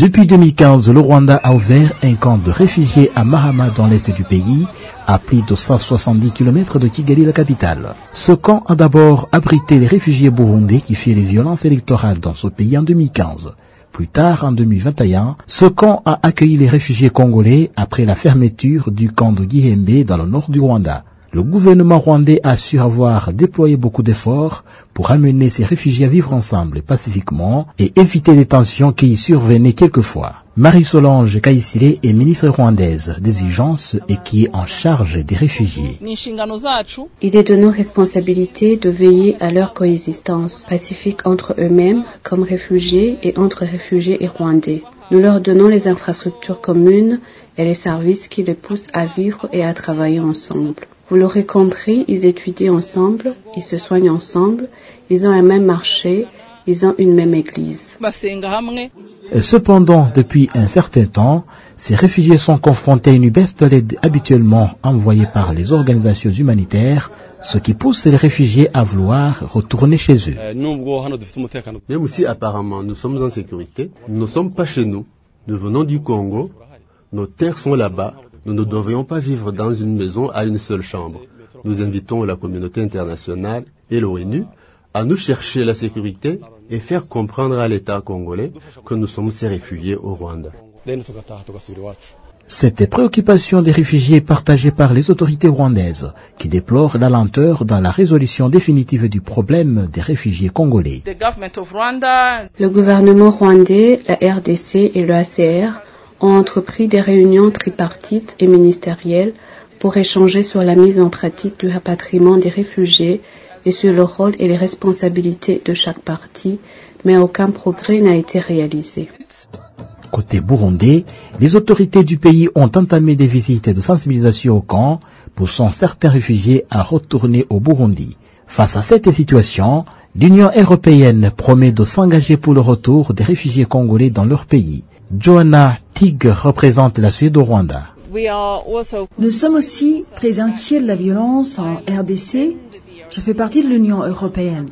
Depuis 2015, le Rwanda a ouvert un camp de réfugiés à Mahama dans l'est du pays, à plus de 170 km de Kigali, la capitale. Ce camp a d'abord abrité les réfugiés burundais qui fuient les violences électorales dans ce pays en 2015. Plus tard, en 2021, ce camp a accueilli les réfugiés congolais après la fermeture du camp de Gihembe dans le nord du Rwanda. Le gouvernement rwandais assure avoir déployé beaucoup d'efforts pour amener ces réfugiés à vivre ensemble pacifiquement et éviter les tensions qui y survenaient quelquefois. Marie-Solange Kaïsile est ministre rwandaise des urgences et qui est en charge des réfugiés. Il est de nos responsabilités de veiller à leur coexistence pacifique entre eux-mêmes comme réfugiés et entre réfugiés et rwandais. Nous leur donnons les infrastructures communes et les services qui les poussent à vivre et à travailler ensemble. Vous l'aurez compris, ils étudient ensemble, ils se soignent ensemble, ils ont un même marché, ils ont une même église. Cependant, depuis un certain temps, ces réfugiés sont confrontés à une baisse de l'aide habituellement envoyée par les organisations humanitaires, ce qui pousse les réfugiés à vouloir retourner chez eux. Même si apparemment nous sommes en sécurité, nous ne sommes pas chez nous. Nous venons du Congo, nos terres sont là-bas, nous ne devrions pas vivre dans une maison à une seule chambre. Nous invitons la communauté internationale et l'ONU à nous chercher la sécurité et faire comprendre à l'État congolais que nous sommes ces réfugiés au Rwanda. Cette préoccupation des réfugiés est partagée par les autorités rwandaises, qui déplorent la lenteur dans la résolution définitive du problème des réfugiés congolais. Le gouvernement rwandais, la RDC et le ACR ont entrepris des réunions tripartites et ministérielles pour échanger sur la mise en pratique du rapatriement des réfugiés et sur le rôle et les responsabilités de chaque partie, mais aucun progrès n'a été réalisé. Côté burundais, les autorités du pays ont entamé des visites de sensibilisation au camp, poussant certains réfugiés à retourner au Burundi. Face à cette situation, l'Union européenne promet de s'engager pour le retour des réfugiés congolais dans leur pays. Joanna Tig représente la Suède au Rwanda. Nous sommes aussi très inquiets de la violence en RDC. Je fais partie de l'Union européenne.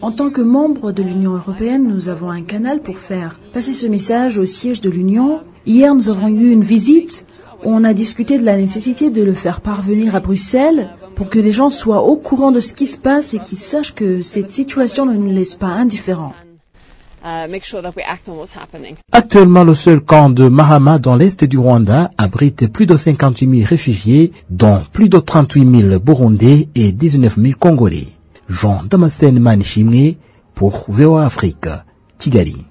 En tant que membre de l'Union européenne, nous avons un canal pour faire passer ce message au siège de l'Union. Hier, nous avons eu une visite où on a discuté de la nécessité de le faire parvenir à Bruxelles pour que les gens soient au courant de ce qui se passe et qu'ils sachent que cette situation ne nous laisse pas indifférents. Actuellement, le seul camp de Mahama dans l'est du Rwanda abrite plus de 58 000 réfugiés, dont plus de 38 000 Burundais et 19 000 Congolais. Jean Damascène Manishimé pour VOA Afrique, Kigali.